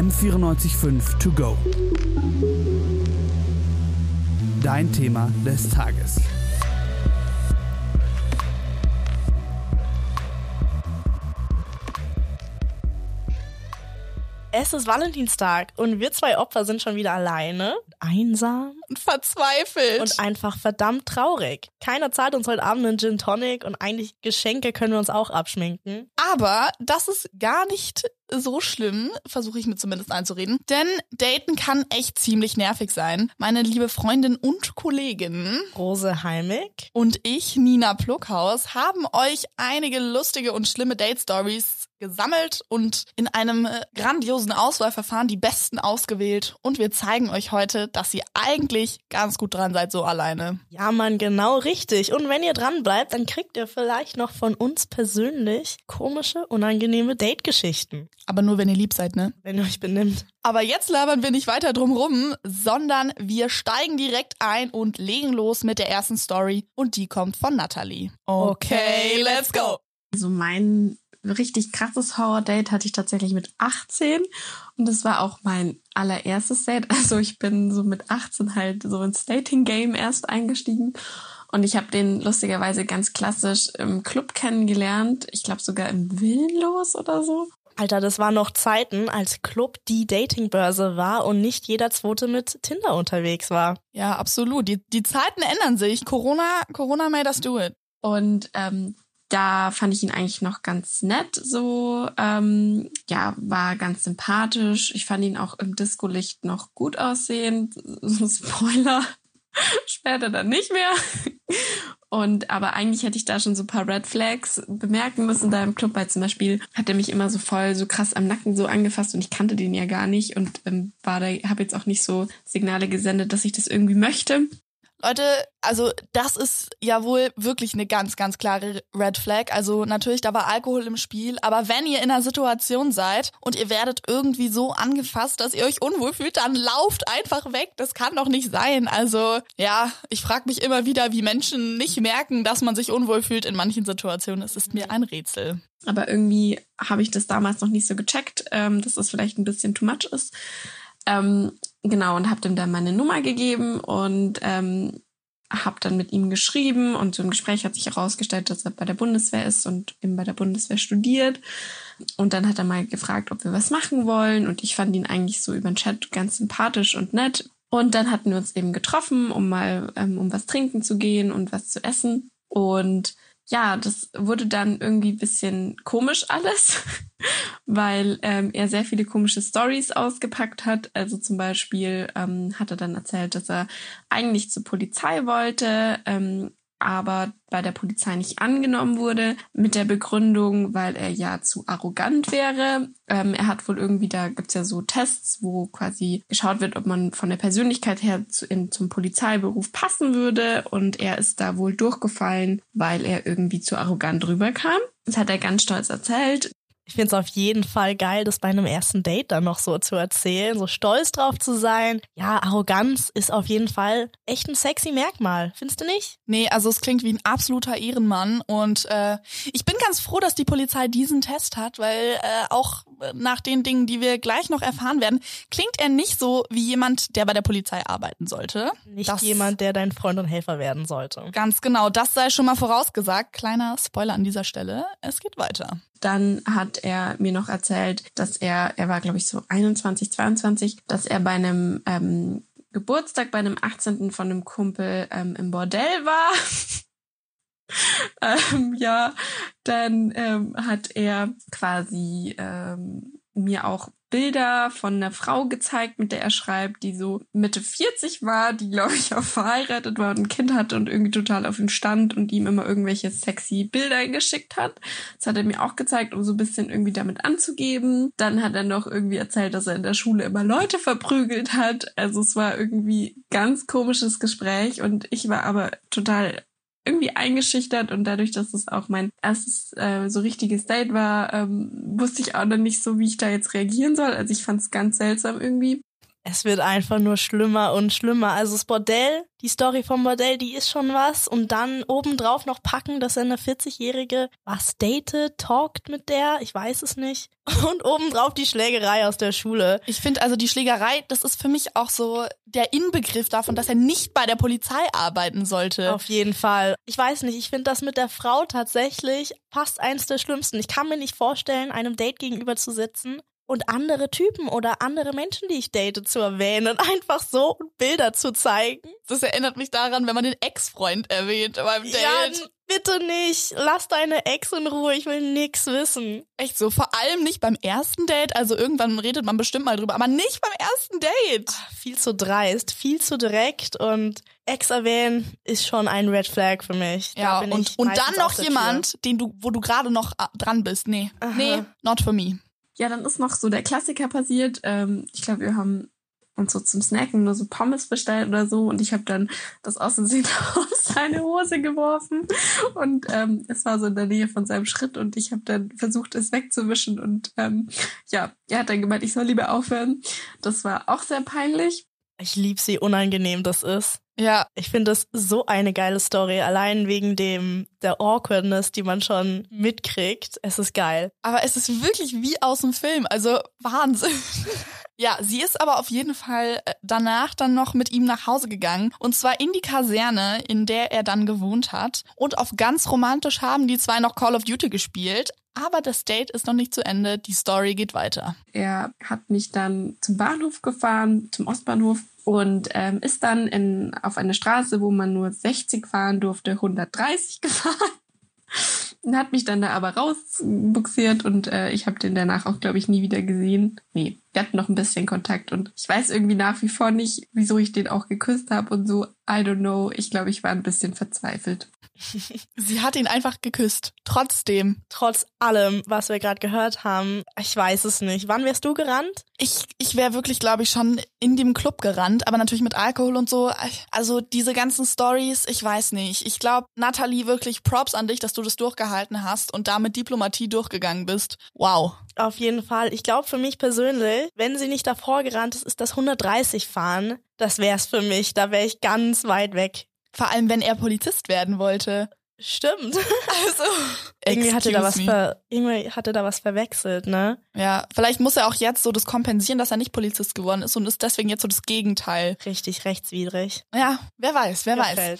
M945 To Go. Dein Thema des Tages. Es ist Valentinstag und wir zwei Opfer sind schon wieder alleine, einsam und verzweifelt und einfach verdammt traurig. Keiner zahlt uns heute Abend einen Gin Tonic und eigentlich Geschenke können wir uns auch abschminken. Aber das ist gar nicht so schlimm, versuche ich mir zumindest einzureden. Denn Daten kann echt ziemlich nervig sein. Meine liebe Freundin und Kollegin Rose Heimig und ich, Nina Pluckhaus, haben euch einige lustige und schlimme Date-Stories gesammelt und in einem äh, grandiosen Auswahlverfahren die besten ausgewählt. Und wir zeigen euch heute, dass ihr eigentlich ganz gut dran seid, so alleine. Ja, Mann, genau richtig. Und wenn ihr dran bleibt, dann kriegt ihr vielleicht noch von uns persönlich komische, unangenehme Date-Geschichten. Aber nur, wenn ihr lieb seid, ne? Wenn ihr euch benimmt. Aber jetzt labern wir nicht weiter drum rum, sondern wir steigen direkt ein und legen los mit der ersten Story. Und die kommt von Natalie. Okay, let's go. Also mein richtig krasses Horror-Date hatte ich tatsächlich mit 18 und das war auch mein allererstes Date. Also ich bin so mit 18 halt so ins Dating-Game erst eingestiegen und ich habe den lustigerweise ganz klassisch im Club kennengelernt. Ich glaube sogar im Willenlos oder so. Alter, das waren noch Zeiten, als Club die Datingbörse war und nicht jeder Zweite mit Tinder unterwegs war. Ja, absolut. Die, die Zeiten ändern sich. Corona, Corona made us do it. Und ähm, da fand ich ihn eigentlich noch ganz nett, so, ähm, ja, war ganz sympathisch. Ich fand ihn auch im Disco-Licht noch gut aussehend. Spoiler, später dann nicht mehr. Und aber eigentlich hätte ich da schon so ein paar Red Flags bemerken müssen da im Club, weil zum Beispiel hat er mich immer so voll so krass am Nacken so angefasst und ich kannte den ja gar nicht und ähm, war da, habe jetzt auch nicht so Signale gesendet, dass ich das irgendwie möchte. Leute, also das ist ja wohl wirklich eine ganz, ganz klare Red Flag. Also natürlich, da war Alkohol im Spiel, aber wenn ihr in einer Situation seid und ihr werdet irgendwie so angefasst, dass ihr euch unwohl fühlt, dann lauft einfach weg. Das kann doch nicht sein. Also ja, ich frage mich immer wieder, wie Menschen nicht merken, dass man sich unwohl fühlt in manchen Situationen. Es ist mir ein Rätsel. Aber irgendwie habe ich das damals noch nicht so gecheckt, ähm, dass das vielleicht ein bisschen too much ist. Ähm, genau, und habe ihm dann meine Nummer gegeben und ähm, habe dann mit ihm geschrieben und so im Gespräch hat sich herausgestellt, dass er bei der Bundeswehr ist und eben bei der Bundeswehr studiert. Und dann hat er mal gefragt, ob wir was machen wollen und ich fand ihn eigentlich so über den Chat ganz sympathisch und nett. Und dann hatten wir uns eben getroffen, um mal ähm, um was trinken zu gehen und was zu essen. Und ja, das wurde dann irgendwie bisschen komisch alles, weil ähm, er sehr viele komische Stories ausgepackt hat. Also zum Beispiel ähm, hat er dann erzählt, dass er eigentlich zur Polizei wollte, ähm, aber bei der Polizei nicht angenommen wurde, mit der Begründung, weil er ja zu arrogant wäre. Ähm, er hat wohl irgendwie, da gibt's ja so Tests, wo quasi geschaut wird, ob man von der Persönlichkeit her zu, in, zum Polizeiberuf passen würde. Und er ist da wohl durchgefallen, weil er irgendwie zu arrogant rüberkam. Das hat er ganz stolz erzählt. Ich finde es auf jeden Fall geil, das bei einem ersten Date dann noch so zu erzählen, so stolz drauf zu sein. Ja, Arroganz ist auf jeden Fall echt ein sexy Merkmal, findest du nicht? Nee, also es klingt wie ein absoluter Ehrenmann und äh, ich bin ganz froh, dass die Polizei diesen Test hat, weil äh, auch nach den Dingen, die wir gleich noch erfahren werden, klingt er nicht so wie jemand, der bei der Polizei arbeiten sollte. Nicht das jemand, der dein Freund und Helfer werden sollte. Ganz genau, das sei schon mal vorausgesagt. Kleiner Spoiler an dieser Stelle. Es geht weiter. Dann hat er mir noch erzählt, dass er, er war glaube ich so 21, 22, dass er bei einem ähm, Geburtstag, bei einem 18. von einem Kumpel ähm, im Bordell war. ähm, ja, dann ähm, hat er quasi ähm, mir auch Bilder von einer Frau gezeigt, mit der er schreibt, die so Mitte 40 war, die, glaube ich, auch verheiratet war und ein Kind hatte und irgendwie total auf ihm stand und ihm immer irgendwelche sexy Bilder geschickt hat. Das hat er mir auch gezeigt, um so ein bisschen irgendwie damit anzugeben. Dann hat er noch irgendwie erzählt, dass er in der Schule immer Leute verprügelt hat. Also es war irgendwie ganz komisches Gespräch und ich war aber total irgendwie eingeschüchtert und dadurch, dass es auch mein erstes äh, so richtiges Date war, ähm, wusste ich auch noch nicht so, wie ich da jetzt reagieren soll. Also ich fand es ganz seltsam irgendwie. Es wird einfach nur schlimmer und schlimmer. Also das Bordell, die Story vom Bordell, die ist schon was. Und dann obendrauf noch packen, dass er eine 40-Jährige was datet, talkt mit der, ich weiß es nicht. Und obendrauf die Schlägerei aus der Schule. Ich finde also die Schlägerei, das ist für mich auch so der Inbegriff davon, dass er nicht bei der Polizei arbeiten sollte. Auf jeden Fall. Ich weiß nicht, ich finde das mit der Frau tatsächlich fast eins der schlimmsten. Ich kann mir nicht vorstellen, einem Date gegenüber zu sitzen und andere Typen oder andere Menschen, die ich date, zu erwähnen und einfach so Bilder zu zeigen. Das erinnert mich daran, wenn man den Ex-Freund erwähnt beim Date. Ja, bitte nicht. Lass deine Ex in Ruhe. Ich will nix wissen. Echt so. Vor allem nicht beim ersten Date. Also irgendwann redet man bestimmt mal drüber, aber nicht beim ersten Date. Ach, viel zu dreist, viel zu direkt und Ex erwähnen ist schon ein Red Flag für mich. Da Ja, und, ich und dann noch jemand, den du, wo du gerade noch ah, dran bist. Nee. Aha. Nee, not for me. Ja, dann ist noch so der Klassiker passiert. Ähm, ich glaube, wir haben uns so zum Snacken nur so Pommes bestellt oder so und ich habe dann das aus Versehen aus seine Hose geworfen und ähm, es war so in der Nähe von seinem Schritt und ich habe dann versucht, es wegzuwischen und ähm, ja, er hat dann gemeint, ich soll lieber aufhören. Das war auch sehr peinlich. Ich lieb sie, unangenehm das ist. Ja, Ich finde das so eine geile Story, allein wegen dem der Awkwardness, die man schon mitkriegt. Es ist geil. aber es ist wirklich wie aus dem Film. Also Wahnsinn. Ja, sie ist aber auf jeden Fall äh, danach dann noch mit ihm nach Hause gegangen. Und zwar in die Kaserne, in der er dann gewohnt hat. Und auf ganz romantisch haben die zwei noch Call of Duty gespielt. Aber das Date ist noch nicht zu Ende. Die Story geht weiter. Er hat mich dann zum Bahnhof gefahren, zum Ostbahnhof und ähm, ist dann in, auf eine Straße, wo man nur 60 fahren durfte, 130 gefahren. Und hat mich dann da aber rausbuxiert und äh, ich habe den danach auch, glaube ich, nie wieder gesehen. Nee, wir hatten noch ein bisschen Kontakt und ich weiß irgendwie nach wie vor nicht, wieso ich den auch geküsst habe und so. I don't know. Ich glaube, ich war ein bisschen verzweifelt. Sie hat ihn einfach geküsst. Trotzdem. Trotz allem, was wir gerade gehört haben, ich weiß es nicht. Wann wärst du gerannt? Ich, ich wäre wirklich, glaube ich, schon in dem Club gerannt, aber natürlich mit Alkohol und so. Also diese ganzen Stories, ich weiß nicht. Ich glaube, Natalie, wirklich Props an dich, dass du das durchgehalten hast und damit Diplomatie durchgegangen bist. Wow. Auf jeden Fall. Ich glaube für mich persönlich, wenn sie nicht davor gerannt ist, ist das 130 fahren. Das wär's für mich. Da wäre ich ganz weit weg. Vor allem, wenn er Polizist werden wollte. Stimmt. Also, irgendwie hatte da was ver irgendwie hatte da was verwechselt, ne? Ja, vielleicht muss er auch jetzt so das kompensieren, dass er nicht Polizist geworden ist und ist deswegen jetzt so das Gegenteil. Richtig rechtswidrig. Ja, wer weiß, wer weiß.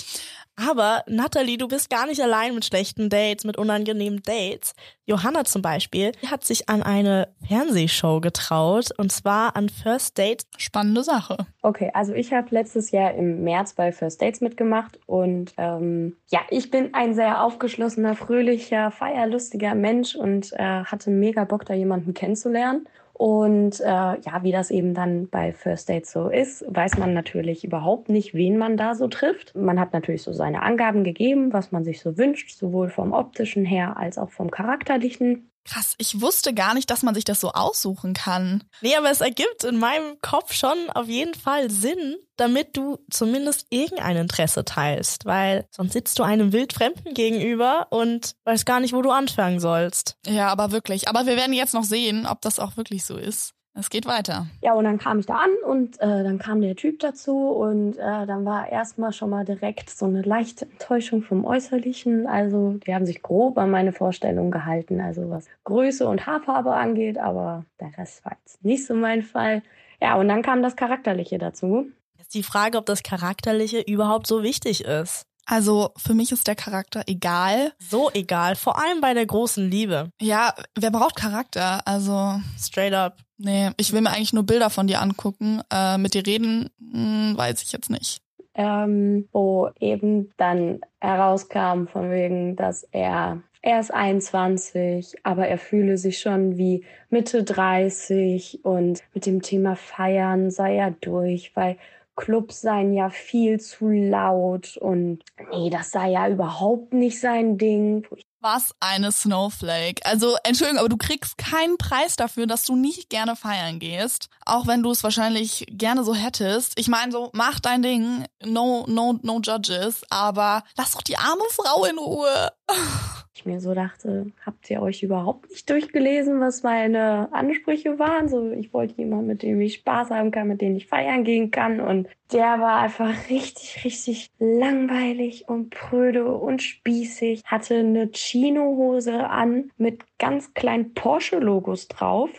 Aber Natalie, du bist gar nicht allein mit schlechten Dates, mit unangenehmen Dates. Johanna zum Beispiel die hat sich an eine Fernsehshow getraut und zwar an First Date. Spannende Sache. Okay, also ich habe letztes Jahr im März bei First Dates mitgemacht und ähm, ja, ich bin ein sehr aufgeschlossener, fröhlicher, feierlustiger Mensch und äh, hatte mega Bock, da jemanden kennenzulernen. Und äh, ja, wie das eben dann bei First Dates so ist, weiß man natürlich überhaupt nicht, wen man da so trifft. Man hat natürlich so seine Angaben gegeben, was man sich so wünscht, sowohl vom optischen her als auch vom charakterlichen. Krass, ich wusste gar nicht, dass man sich das so aussuchen kann. Nee, aber es ergibt in meinem Kopf schon auf jeden Fall Sinn, damit du zumindest irgendein Interesse teilst, weil sonst sitzt du einem Wildfremden gegenüber und weißt gar nicht, wo du anfangen sollst. Ja, aber wirklich. Aber wir werden jetzt noch sehen, ob das auch wirklich so ist. Es geht weiter. Ja, und dann kam ich da an und äh, dann kam der Typ dazu und äh, dann war erstmal schon mal direkt so eine leichte Enttäuschung vom Äußerlichen. Also die haben sich grob an meine Vorstellung gehalten, also was Größe und Haarfarbe angeht, aber der Rest war jetzt nicht so mein Fall. Ja, und dann kam das Charakterliche dazu. Jetzt die Frage, ob das Charakterliche überhaupt so wichtig ist. Also für mich ist der Charakter egal. So egal, vor allem bei der großen Liebe. Ja, wer braucht Charakter? Also, Straight up. nee, ich will mir eigentlich nur Bilder von dir angucken. Äh, mit dir reden, hm, weiß ich jetzt nicht. ähm, wo eben dann herauskam von wegen, dass er er ist 21, aber er fühle sich schon wie Mitte 30 und mit dem Thema Feiern sei er durch, weil Clubs seien ja viel zu laut und nee, das sei ja überhaupt nicht sein Ding. Was eine Snowflake. Also, Entschuldigung, aber du kriegst keinen Preis dafür, dass du nicht gerne feiern gehst. Auch wenn du es wahrscheinlich gerne so hättest. Ich meine, so, mach dein Ding. No, no, no judges. Aber lass doch die arme Frau in Ruhe. Ich mir so dachte, habt ihr euch überhaupt nicht durchgelesen, was meine Ansprüche waren? So, ich wollte jemanden, mit dem ich Spaß haben kann, mit dem ich feiern gehen kann. Und der war einfach richtig, richtig langweilig und pröde und spießig. Hatte eine Chino-Hose an mit ganz kleinen Porsche-Logos drauf.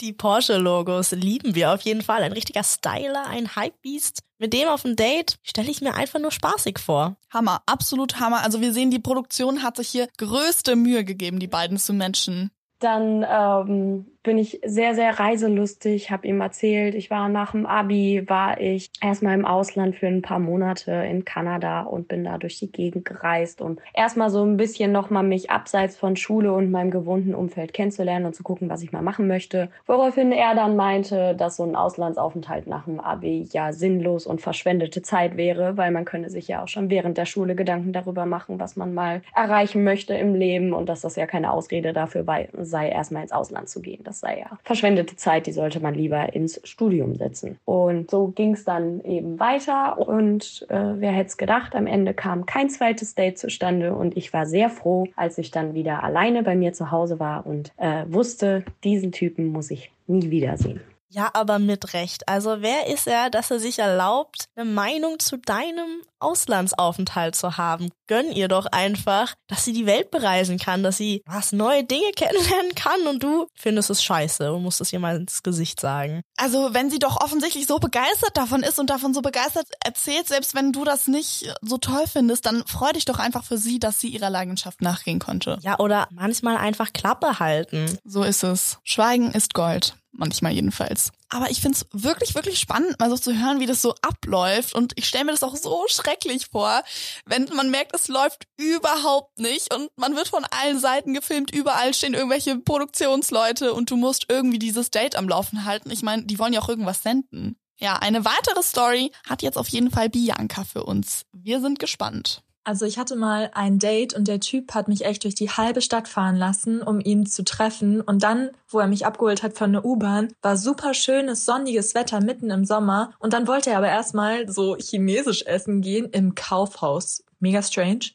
Die Porsche-Logos lieben wir auf jeden Fall. Ein richtiger Styler, ein Hypebeast. Mit dem auf ein Date stelle ich mir einfach nur spaßig vor. Hammer, absolut Hammer. Also wir sehen, die Produktion hat sich hier größte Mühe gegeben, die beiden zu matchen. Dann ähm, bin ich sehr, sehr reiselustig, habe ihm erzählt, ich war nach dem Abi, war ich erstmal im Ausland für ein paar Monate in Kanada und bin da durch die Gegend gereist und erstmal so ein bisschen nochmal mich abseits von Schule und meinem gewohnten Umfeld kennenzulernen und zu gucken, was ich mal machen möchte. Woraufhin er dann meinte, dass so ein Auslandsaufenthalt nach dem Abi ja sinnlos und verschwendete Zeit wäre, weil man könne sich ja auch schon während der Schule Gedanken darüber machen, was man mal erreichen möchte im Leben und dass das ja keine Ausrede dafür sei, erstmal ins Ausland zu gehen. Das sei ja verschwendete Zeit, die sollte man lieber ins Studium setzen. Und so ging es dann eben weiter und äh, wer hätte es gedacht, am Ende kam kein zweites Date zustande und ich war sehr froh, als ich dann wieder alleine bei mir zu Hause war und äh, wusste, diesen Typen muss ich nie wiedersehen. Ja, aber mit Recht. Also wer ist er, dass er sich erlaubt, eine Meinung zu deinem Auslandsaufenthalt zu haben? Gönn ihr doch einfach, dass sie die Welt bereisen kann, dass sie was neue Dinge kennenlernen kann und du findest es scheiße und musst es ihr mal ins Gesicht sagen. Also wenn sie doch offensichtlich so begeistert davon ist und davon so begeistert erzählt, selbst wenn du das nicht so toll findest, dann freu dich doch einfach für sie, dass sie ihrer Leidenschaft nachgehen konnte. Ja, oder manchmal einfach Klappe halten. So ist es. Schweigen ist Gold manchmal jedenfalls. Aber ich find's wirklich, wirklich spannend, mal so zu hören, wie das so abläuft. Und ich stelle mir das auch so schrecklich vor, wenn man merkt, es läuft überhaupt nicht und man wird von allen Seiten gefilmt, überall stehen irgendwelche Produktionsleute und du musst irgendwie dieses Date am Laufen halten. Ich meine, die wollen ja auch irgendwas senden. Ja, eine weitere Story hat jetzt auf jeden Fall Bianca für uns. Wir sind gespannt. Also ich hatte mal ein Date und der Typ hat mich echt durch die halbe Stadt fahren lassen, um ihn zu treffen. Und dann, wo er mich abgeholt hat von der U-Bahn, war super schönes, sonniges Wetter mitten im Sommer. Und dann wollte er aber erstmal so chinesisch essen gehen im Kaufhaus. Mega strange.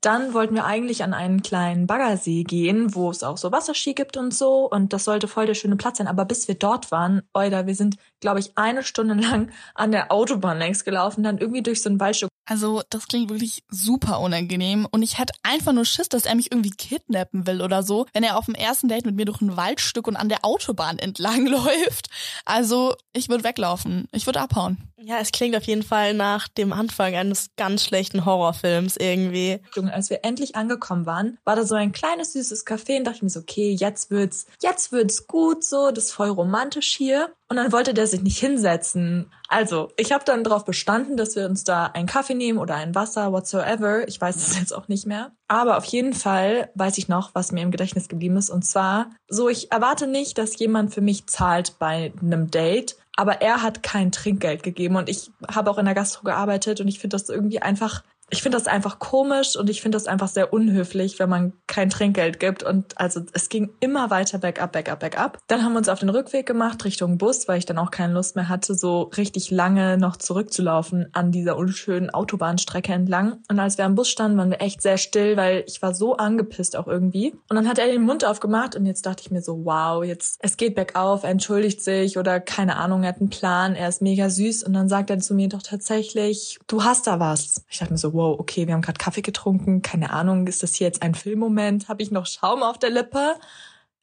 Dann wollten wir eigentlich an einen kleinen Baggersee gehen, wo es auch so Wasserski gibt und so. Und das sollte voll der schöne Platz sein. Aber bis wir dort waren, Oida, wir sind, glaube ich, eine Stunde lang an der Autobahn längs gelaufen, dann irgendwie durch so ein Waldstück. Also, das klingt wirklich super unangenehm. Und ich hätte einfach nur Schiss, dass er mich irgendwie kidnappen will oder so, wenn er auf dem ersten Date mit mir durch ein Waldstück und an der Autobahn entlang läuft. Also, ich würde weglaufen. Ich würde abhauen. Ja, es klingt auf jeden Fall nach dem Anfang eines ganz schlechten Horrorfilms irgendwie. Als wir endlich angekommen waren, war da so ein kleines süßes Café und dachte ich mir so, okay, jetzt wird's, jetzt wird's gut so, das ist voll romantisch hier. Und dann wollte der sich nicht hinsetzen. Also, ich habe dann darauf bestanden, dass wir uns da einen Kaffee nehmen oder ein Wasser, whatsoever. Ich weiß es jetzt auch nicht mehr. Aber auf jeden Fall weiß ich noch, was mir im Gedächtnis geblieben ist. Und zwar, so, ich erwarte nicht, dass jemand für mich zahlt bei einem Date aber er hat kein Trinkgeld gegeben und ich habe auch in der Gastro gearbeitet und ich finde das irgendwie einfach ich finde das einfach komisch und ich finde das einfach sehr unhöflich, wenn man kein Trinkgeld gibt. Und also es ging immer weiter bergab, bergab, bergab. Dann haben wir uns auf den Rückweg gemacht Richtung Bus, weil ich dann auch keine Lust mehr hatte, so richtig lange noch zurückzulaufen an dieser unschönen Autobahnstrecke entlang. Und als wir am Bus standen, waren wir echt sehr still, weil ich war so angepisst auch irgendwie. Und dann hat er den Mund aufgemacht und jetzt dachte ich mir so, wow, jetzt es geht bergauf, er entschuldigt sich oder keine Ahnung, er hat einen Plan, er ist mega süß. Und dann sagt er zu mir doch tatsächlich, du hast da was. Ich dachte mir so, wow, wow, okay, wir haben gerade Kaffee getrunken, keine Ahnung, ist das hier jetzt ein Filmmoment? Habe ich noch Schaum auf der Lippe?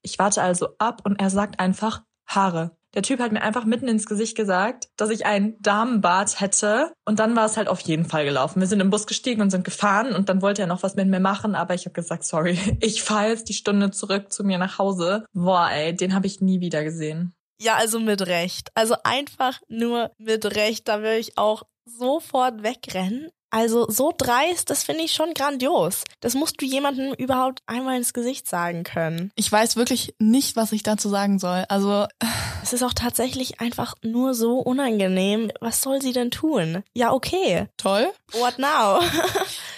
Ich warte also ab und er sagt einfach Haare. Der Typ hat mir einfach mitten ins Gesicht gesagt, dass ich einen Damenbart hätte. Und dann war es halt auf jeden Fall gelaufen. Wir sind im Bus gestiegen und sind gefahren und dann wollte er noch was mit mir machen, aber ich habe gesagt, sorry, ich fahre jetzt die Stunde zurück zu mir nach Hause. Boah, ey, den habe ich nie wieder gesehen. Ja, also mit Recht. Also einfach nur mit Recht. Da will ich auch sofort wegrennen. Also so dreist, das finde ich schon grandios. Das musst du jemandem überhaupt einmal ins Gesicht sagen können. Ich weiß wirklich nicht, was ich dazu sagen soll. Also es ist auch tatsächlich einfach nur so unangenehm. Was soll sie denn tun? Ja, okay. Toll. What now?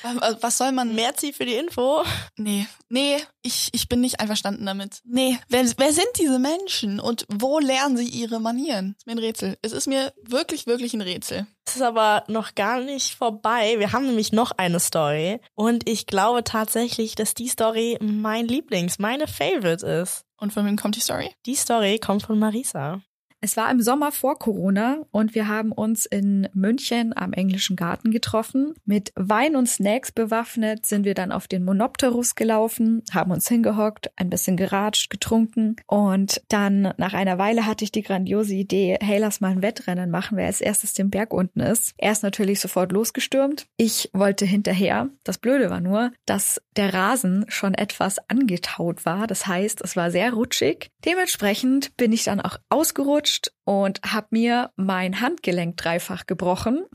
was soll man? Merci für die Info. Nee, nee, ich, ich bin nicht einverstanden damit. Nee, wer, wer sind diese Menschen und wo lernen sie ihre Manieren? ist mir ein Rätsel. Es ist mir wirklich, wirklich ein Rätsel. Jetzt ist aber noch gar nicht vorbei. Wir haben nämlich noch eine Story. Und ich glaube tatsächlich, dass die Story mein Lieblings, meine Favorite ist. Und von wem kommt die Story? Die Story kommt von Marisa. Es war im Sommer vor Corona und wir haben uns in München am englischen Garten getroffen. Mit Wein und Snacks bewaffnet sind wir dann auf den Monopterus gelaufen, haben uns hingehockt, ein bisschen geratscht, getrunken und dann nach einer Weile hatte ich die grandiose Idee, hey, lass mal ein Wettrennen machen, wer als erstes den Berg unten ist. Er ist natürlich sofort losgestürmt. Ich wollte hinterher. Das Blöde war nur, dass der Rasen schon etwas angetaut war. Das heißt, es war sehr rutschig. Dementsprechend bin ich dann auch ausgerutscht watched und habe mir mein Handgelenk dreifach gebrochen,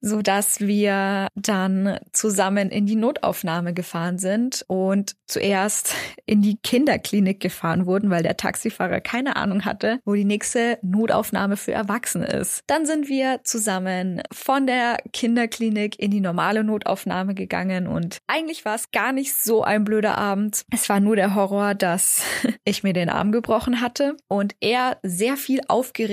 so dass wir dann zusammen in die Notaufnahme gefahren sind und zuerst in die Kinderklinik gefahren wurden, weil der Taxifahrer keine Ahnung hatte, wo die nächste Notaufnahme für Erwachsene ist. Dann sind wir zusammen von der Kinderklinik in die normale Notaufnahme gegangen und eigentlich war es gar nicht so ein blöder Abend. Es war nur der Horror, dass ich mir den Arm gebrochen hatte und er sehr viel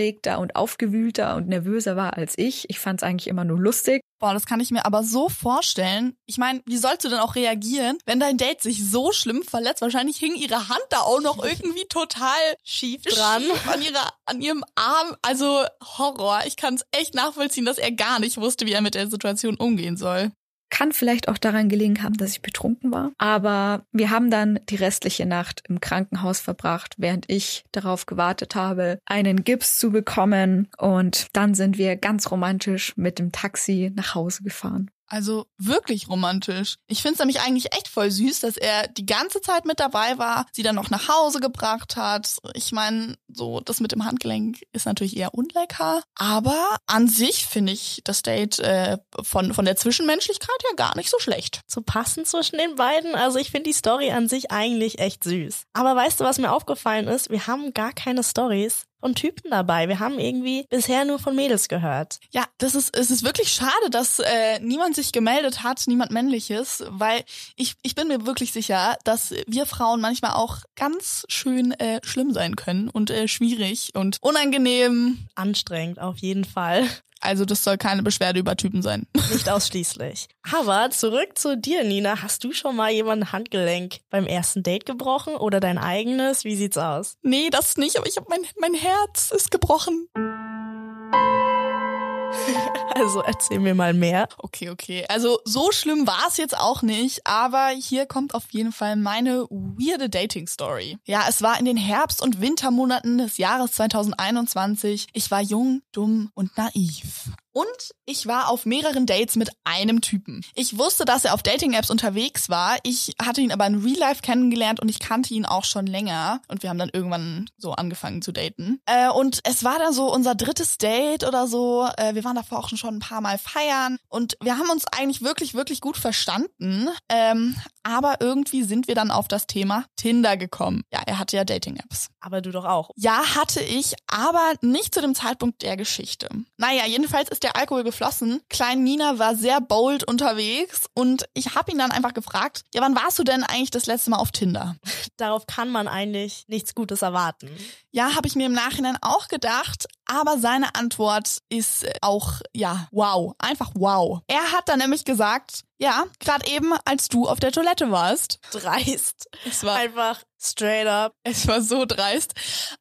aufgeregter und aufgewühlter und nervöser war als ich. Ich fand es eigentlich immer nur lustig. Boah, das kann ich mir aber so vorstellen. Ich meine, wie sollst du denn auch reagieren, wenn dein Date sich so schlimm verletzt? Wahrscheinlich hing ihre Hand da auch noch irgendwie total Schief dran. schief an, ihrer, an ihrem Arm. Also Horror. Ich kann es echt nachvollziehen, dass er gar nicht wusste, wie er mit der Situation umgehen soll. Kann vielleicht auch daran gelegen haben, dass ich betrunken war. Aber wir haben dann die restliche Nacht im Krankenhaus verbracht, während ich darauf gewartet habe, einen Gips zu bekommen. Und dann sind wir ganz romantisch mit dem Taxi nach Hause gefahren. Also wirklich romantisch. Ich find's nämlich eigentlich echt voll süß, dass er die ganze Zeit mit dabei war, sie dann noch nach Hause gebracht hat. Ich meine, so das mit dem Handgelenk ist natürlich eher unlecker, aber an sich finde ich das Date äh, von von der Zwischenmenschlichkeit ja gar nicht so schlecht. zu passen zwischen den beiden. Also ich finde die Story an sich eigentlich echt süß. Aber weißt du, was mir aufgefallen ist? Wir haben gar keine Stories von Typen dabei. Wir haben irgendwie bisher nur von Mädels gehört. Ja, das ist es ist wirklich schade, dass äh, niemand sich gemeldet hat, niemand männliches, weil ich ich bin mir wirklich sicher, dass wir Frauen manchmal auch ganz schön äh, schlimm sein können und äh, schwierig und unangenehm. Anstrengend auf jeden Fall. Also das soll keine Beschwerde über Typen sein. Nicht ausschließlich. Aber zurück zu dir, Nina. Hast du schon mal jemanden Handgelenk beim ersten Date gebrochen oder dein eigenes? Wie sieht's aus? Nee, das nicht, aber ich habe mein mein Herz ist gebrochen. Also erzähl mir mal mehr. Okay, okay. Also so schlimm war es jetzt auch nicht, aber hier kommt auf jeden Fall meine weirde Dating-Story. Ja, es war in den Herbst- und Wintermonaten des Jahres 2021. Ich war jung, dumm und naiv. Und ich war auf mehreren Dates mit einem Typen. Ich wusste, dass er auf Dating-Apps unterwegs war. Ich hatte ihn aber in Real Life kennengelernt und ich kannte ihn auch schon länger. Und wir haben dann irgendwann so angefangen zu daten. Äh, und es war dann so unser drittes Date oder so. Äh, wir waren davor auch schon ein paar Mal feiern. Und wir haben uns eigentlich wirklich, wirklich gut verstanden. Ähm, aber irgendwie sind wir dann auf das Thema Tinder gekommen. Ja, er hatte ja Dating-Apps. Aber du doch auch. Ja, hatte ich, aber nicht zu dem Zeitpunkt der Geschichte. Naja, jedenfalls ist der Alkohol geflossen. Klein Nina war sehr bold unterwegs und ich habe ihn dann einfach gefragt, ja, wann warst du denn eigentlich das letzte Mal auf Tinder? Darauf kann man eigentlich nichts Gutes erwarten. Ja, habe ich mir im Nachhinein auch gedacht, aber seine Antwort ist äh, auch, ja, wow, einfach wow. Er hat dann nämlich gesagt, ja, gerade eben, als du auf der Toilette warst. Dreist. Es war Einfach straight up. Es war so dreist.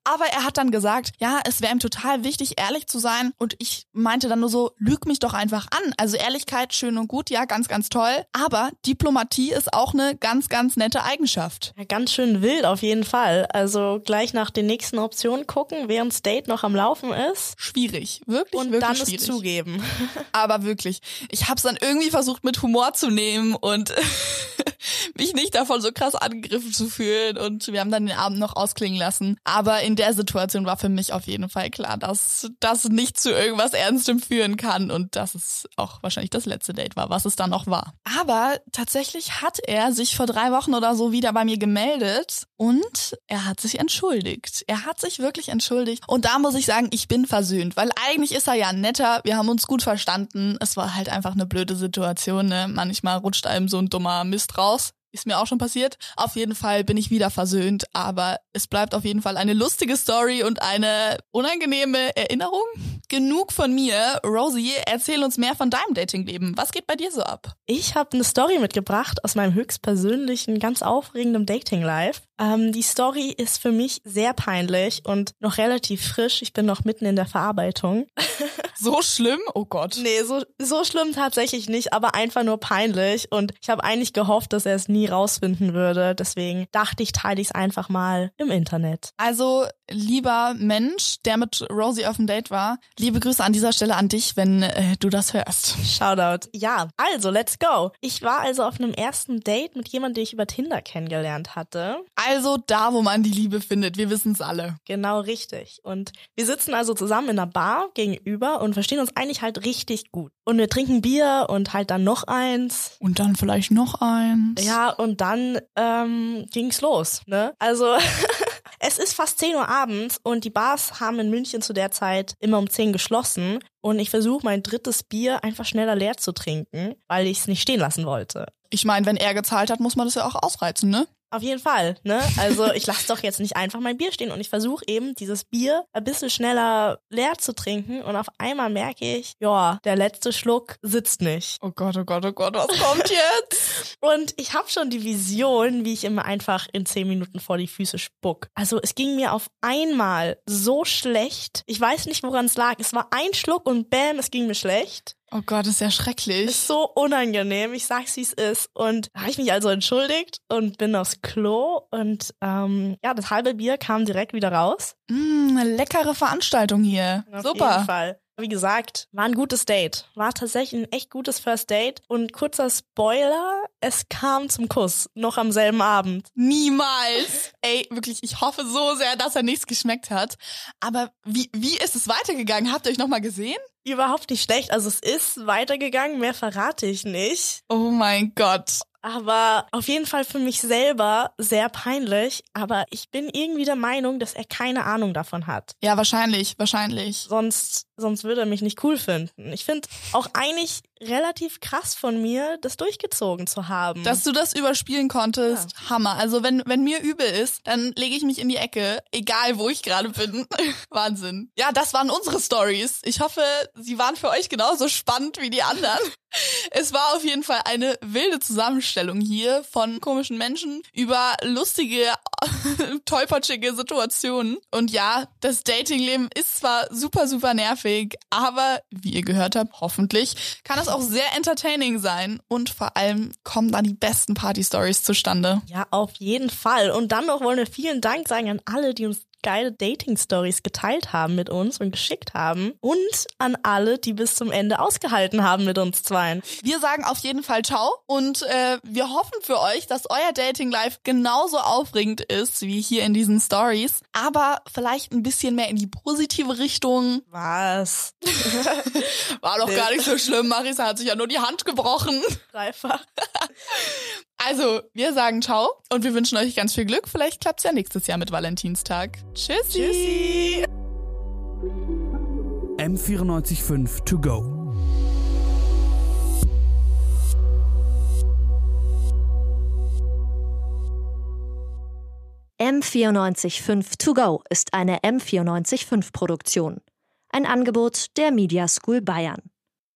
Aber er hat dann gesagt, ja, es wäre ihm total wichtig, ehrlich zu sein. Und ich meinte dann nur so, lüg mich doch einfach an. Also Ehrlichkeit, schön und gut, ja, ganz, ganz toll. Aber Diplomatie ist auch eine ganz, ganz nette Eigenschaft. Ja, ganz schön wild auf jeden Fall. Also gleich nach den nächsten Optionen gucken, während das Date noch am Laufen ist. Schwierig, wirklich, Und wirklich dann schwierig. es zugeben. Aber wirklich, ich habe es dann irgendwie versucht mit Humor zu nehmen und mich nicht davon so krass angegriffen zu fühlen. Und wir haben dann den Abend noch ausklingen lassen. Aber in der Situation war für mich auf jeden Fall klar, dass das nicht zu irgendwas Ernstem führen kann und dass es auch wahrscheinlich das letzte Date war, was es dann noch war. Aber tatsächlich hat er sich vor drei Wochen oder so wieder bei mir gemeldet und er hat sich entschuldigt. Er hat sich wirklich entschuldigt. Und da muss ich sagen, ich bin versöhnt, weil eigentlich ist er ja netter. Wir haben uns gut verstanden. Es war halt einfach eine blöde Situation. Ne? Manchmal rutscht einem so ein dummer Mist raus. Ist mir auch schon passiert. Auf jeden Fall bin ich wieder versöhnt, aber es bleibt auf jeden Fall eine lustige Story und eine unangenehme Erinnerung. genug von mir. Rosie, erzähl uns mehr von deinem Datingleben. Was geht bei dir so ab? Ich habe eine Story mitgebracht aus meinem höchstpersönlichen, ganz aufregenden Dating-Life. Ähm, die Story ist für mich sehr peinlich und noch relativ frisch. Ich bin noch mitten in der Verarbeitung. So schlimm? Oh Gott. Nee, so, so schlimm tatsächlich nicht, aber einfach nur peinlich. Und ich habe eigentlich gehofft, dass er es nie rausfinden würde. Deswegen dachte ich, teile ich es einfach mal im Internet. Also, lieber Mensch, der mit Rosie auf dem Date war, liebe Grüße an dieser Stelle an dich, wenn äh, du das hörst. Shoutout. Ja, also, let's go. Ich war also auf einem ersten Date mit jemandem, den ich über Tinder kennengelernt hatte. Also da, wo man die Liebe findet, wir wissen es alle. Genau richtig. Und wir sitzen also zusammen in einer Bar gegenüber und verstehen uns eigentlich halt richtig gut. Und wir trinken Bier und halt dann noch eins. Und dann vielleicht noch eins. Ja, und dann ähm, ging's los, ne? Also es ist fast 10 Uhr abends und die Bars haben in München zu der Zeit immer um 10 geschlossen. Und ich versuche mein drittes Bier einfach schneller leer zu trinken, weil ich es nicht stehen lassen wollte. Ich meine, wenn er gezahlt hat, muss man das ja auch ausreizen, ne? Auf jeden Fall, ne? Also ich lasse doch jetzt nicht einfach mein Bier stehen und ich versuche eben dieses Bier ein bisschen schneller leer zu trinken und auf einmal merke ich, ja, der letzte Schluck sitzt nicht. Oh Gott, oh Gott, oh Gott, was kommt jetzt? Und ich habe schon die Vision, wie ich immer einfach in zehn Minuten vor die Füße spuck. Also es ging mir auf einmal so schlecht. Ich weiß nicht, woran es lag. Es war ein Schluck und bam, es ging mir schlecht. Oh Gott, ist ja schrecklich. Ist so unangenehm. Ich sag's, wie es ist. Und habe ich mich also entschuldigt und bin aufs Klo. Und ähm, ja, das halbe Bier kam direkt wieder raus. Mm, eine leckere Veranstaltung hier. Auf Super. jeden Fall. Wie gesagt, war ein gutes Date. War tatsächlich ein echt gutes First Date. Und kurzer Spoiler, es kam zum Kuss. Noch am selben Abend. Niemals. Ey, wirklich, ich hoffe so sehr, dass er nichts geschmeckt hat. Aber wie, wie ist es weitergegangen? Habt ihr euch nochmal gesehen? Überhaupt nicht schlecht. Also es ist weitergegangen, mehr verrate ich nicht. Oh mein Gott. Aber auf jeden Fall für mich selber sehr peinlich. Aber ich bin irgendwie der Meinung, dass er keine Ahnung davon hat. Ja, wahrscheinlich, wahrscheinlich. Sonst, sonst würde er mich nicht cool finden. Ich finde auch eigentlich relativ krass von mir, das durchgezogen zu haben. Dass du das überspielen konntest, Hammer. Also wenn, wenn mir übel ist, dann lege ich mich in die Ecke, egal wo ich gerade bin. Wahnsinn. Ja, das waren unsere Stories. Ich hoffe, sie waren für euch genauso spannend wie die anderen. Es war auf jeden Fall eine wilde Zusammenstellung hier von komischen Menschen über lustige, tollpatschige Situationen. Und ja, das Datingleben ist zwar super, super nervig, aber wie ihr gehört habt, hoffentlich kann es auch sehr entertaining sein und vor allem kommen dann die besten Party-Stories zustande. Ja, auf jeden Fall. Und dann noch wollen wir vielen Dank sagen an alle, die uns geile Dating-Stories geteilt haben mit uns und geschickt haben. Und an alle, die bis zum Ende ausgehalten haben mit uns zweien. Wir sagen auf jeden Fall Ciao und äh, wir hoffen für euch, dass euer Dating-Life genauso aufregend ist wie hier in diesen Stories, aber vielleicht ein bisschen mehr in die positive Richtung. Was? War doch gar nicht so schlimm. Marisa hat sich ja nur die Hand gebrochen. Dreifach. Also, wir sagen Ciao und wir wünschen euch ganz viel Glück. Vielleicht klappt's ja nächstes Jahr mit Valentinstag. Tschüssi. Tschüssi. M945 to go. M945 To Go ist eine M945 Produktion. Ein Angebot der Media School Bayern.